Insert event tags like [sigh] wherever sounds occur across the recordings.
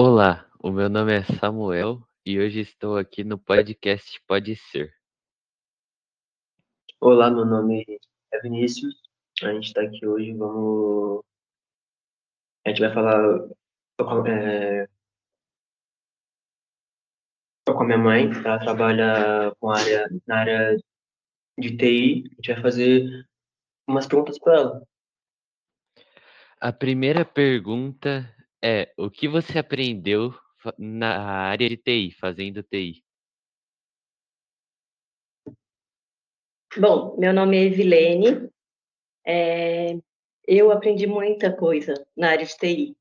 Olá, o meu nome é Samuel e hoje estou aqui no podcast Pode Ser. Olá, meu nome é Vinícius. A gente está aqui hoje, vamos. A gente vai falar é... com a minha mãe, ela trabalha com área, na área de TI. A gente vai fazer umas perguntas para ela. A primeira pergunta é: o que você aprendeu na área de TI, fazendo TI? Bom, meu nome é Evilene. É, eu aprendi muita coisa na área de TI,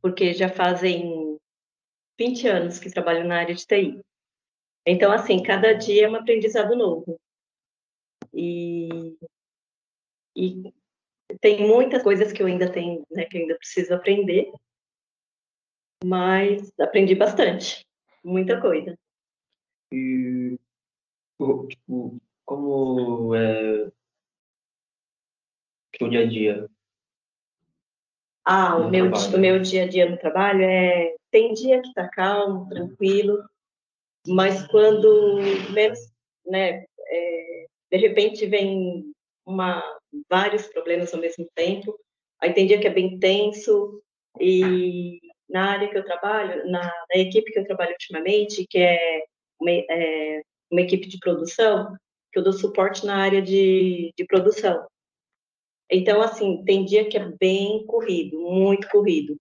porque já fazem 20 anos que trabalho na área de TI. Então, assim, cada dia é um aprendizado novo. E, e tem muitas coisas que eu ainda tenho, né, que eu ainda preciso aprender, mas aprendi bastante, muita coisa. E, tipo, como é o dia a dia? Ah, o meu, o meu dia a dia no trabalho é. Tem dia que tá calmo, tranquilo, mas quando menos, né, é, de repente vem uma, vários problemas ao mesmo tempo, aí tem dia que é bem tenso, e na área que eu trabalho, na, na equipe que eu trabalho ultimamente, que é uma, é uma, equipe de produção, que eu dou suporte na área de, de produção. Então, assim, tem dia que é bem corrido, muito corrido,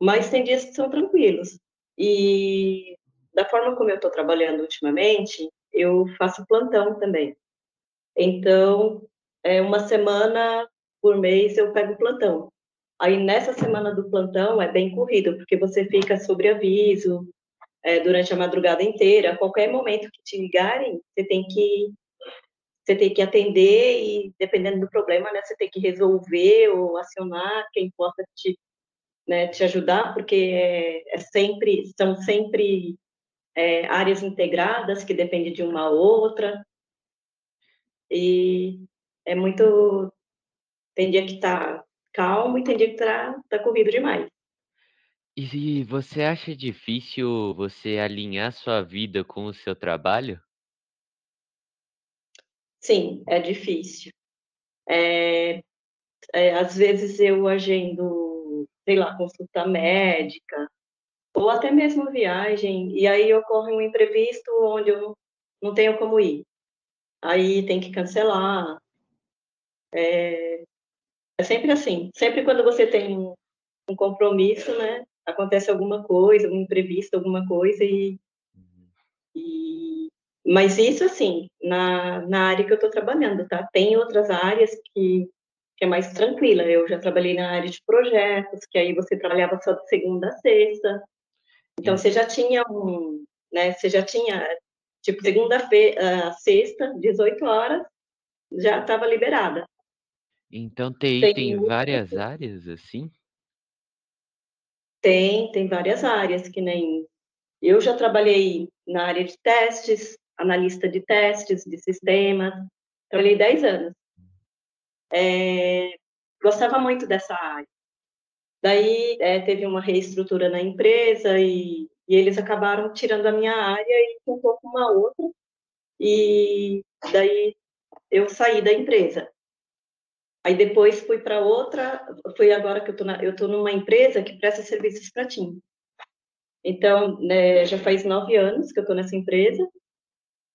mas tem dias que são tranquilos. E da forma como eu estou trabalhando ultimamente, eu faço plantão também. Então, é uma semana por mês eu pego plantão. Aí nessa semana do plantão é bem corrido, porque você fica sobre aviso é, durante a madrugada inteira. A qualquer momento que te ligarem, você tem que você tem que atender e dependendo do problema, né, você tem que resolver ou acionar quem possa te, né, te ajudar, porque é, é sempre são sempre é, áreas integradas que dependem de uma outra e é muito tem dia que está calmo e tem dia que tá, tá corrido demais. E você acha difícil você alinhar sua vida com o seu trabalho? Sim, é difícil. É, é, às vezes eu agendo, sei lá, consulta médica, ou até mesmo viagem, e aí ocorre um imprevisto onde eu não tenho como ir. Aí tem que cancelar. É, é sempre assim. Sempre quando você tem um compromisso, né? Acontece alguma coisa, um imprevisto, alguma coisa e, e mas isso assim na, na área que eu estou trabalhando, tá? Tem outras áreas que que é mais tranquila. Eu já trabalhei na área de projetos, que aí você trabalhava só de segunda a sexta. Então você já tinha um, né? Você já tinha tipo segunda-feira, sexta, 18 horas, já estava liberada. Então TI tem, tem várias áreas assim? Tem, tem várias áreas, que nem eu já trabalhei na área de testes, analista de testes, de sistemas, trabalhei 10 anos. É, gostava muito dessa área. Daí é, teve uma reestrutura na empresa e, e, eles acabaram tirando a minha área e um pouco uma outra. E daí eu saí da empresa. Aí depois fui para outra, fui agora que eu tô na, eu tô numa empresa que presta serviços para TIM. Então, né, já faz nove anos que eu estou nessa empresa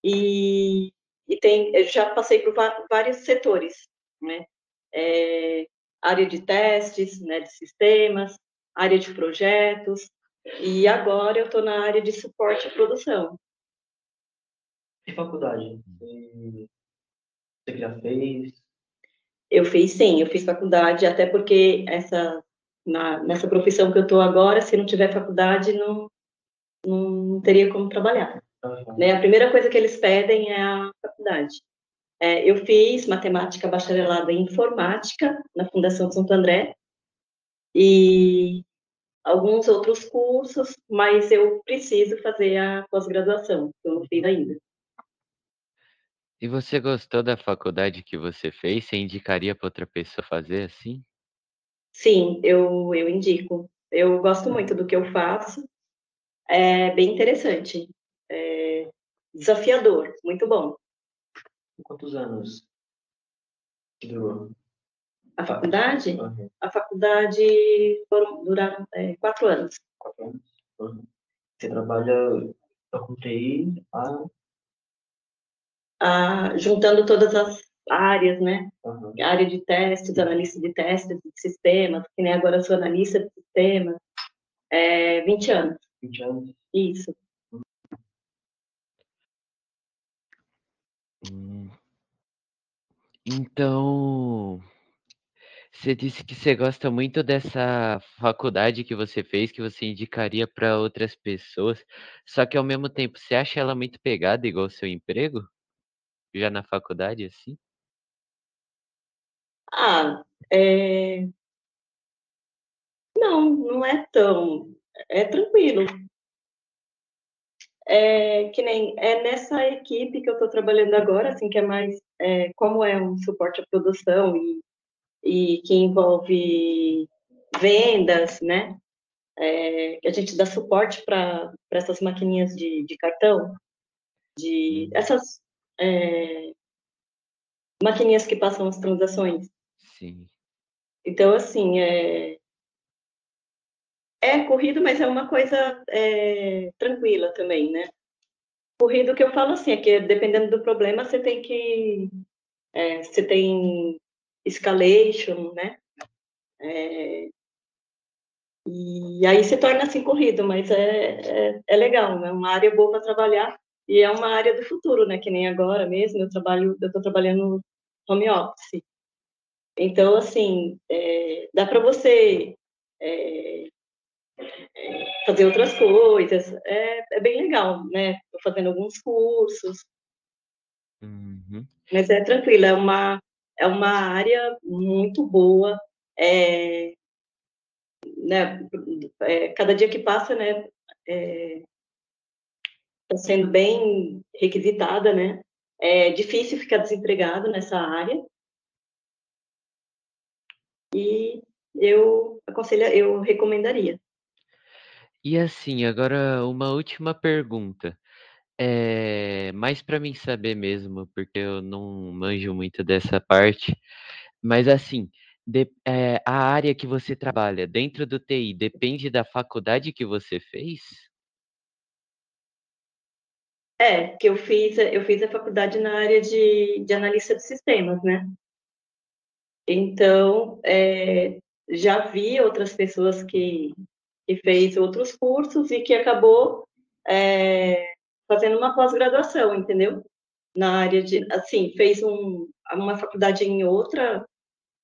e, e tem, eu já passei por vários setores, né? É, área de testes, né, de sistemas, área de projetos e agora eu estou na área de suporte à produção. E faculdade? Você já fez? Eu fiz sim, eu fiz faculdade, até porque essa, na, nessa profissão que eu estou agora, se não tiver faculdade, não, não teria como trabalhar. Uhum. Né? A primeira coisa que eles pedem é a faculdade. É, eu fiz matemática bacharelada em informática na Fundação Santo André e alguns outros cursos, mas eu preciso fazer a pós-graduação, que eu não fiz ainda. E você gostou da faculdade que você fez? Você indicaria para outra pessoa fazer assim? Sim, eu, eu indico. Eu gosto muito do que eu faço É bem interessante. É desafiador, muito bom. Quantos anos que durou? A faculdade? Uhum. A faculdade foram, duraram é, quatro anos. Quatro anos? Uhum. Você trabalha com TI há... Ah, juntando todas as áreas, né? Uhum. Área de testes, analista de testes de sistemas, que nem agora eu sou analista de sistemas. É, 20 anos. 20 anos? Isso. Hum. Então, você disse que você gosta muito dessa faculdade que você fez, que você indicaria para outras pessoas, só que ao mesmo tempo, você acha ela muito pegada igual o seu emprego? Já na faculdade, assim? Ah, é... não, não é tão. É tranquilo. É que nem é nessa equipe que eu estou trabalhando agora, assim, que é mais é, como é um suporte à produção e, e que envolve vendas, né? É, a gente dá suporte para essas maquininhas de, de cartão, de essas é, maquininhas que passam as transações. Sim. Então, assim, é, é corrido, mas é uma coisa é, tranquila também, né? Corrido que eu falo assim, é que dependendo do problema, você tem que. É, você tem escalation, né? É, e aí se torna assim corrido, mas é, é, é legal, é uma área boa para trabalhar e é uma área do futuro, né? Que nem agora mesmo, eu trabalho, eu estou trabalhando home office. Então, assim, é, dá para você é, fazer outras coisas. É, é bem legal, né? Estou fazendo alguns cursos. Uhum. Mas é tranquilo, é uma, é uma área muito boa. É, né, é, cada dia que passa, né, está sendo bem requisitada, né? É difícil ficar desempregado nessa área. E eu aconselho, eu recomendaria. E assim, agora uma última pergunta. É mais para mim saber mesmo, porque eu não manjo muito dessa parte. Mas assim, de, é, a área que você trabalha dentro do TI depende da faculdade que você fez? É, que eu fiz, eu fiz a faculdade na área de, de analista de sistemas, né? Então, é, já vi outras pessoas que, que fez outros cursos e que acabou é, fazendo uma pós-graduação, entendeu? Na área de, assim, fez um, uma faculdade em outra,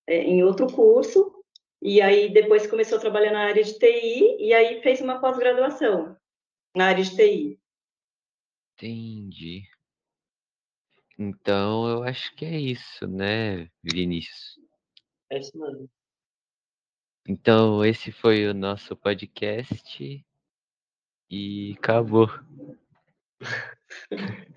é, em outro curso, e aí depois começou a trabalhar na área de TI, e aí fez uma pós-graduação na área de TI. Entendi. Então eu acho que é isso, né, Vinícius? É isso mesmo. Então esse foi o nosso podcast e acabou. [laughs]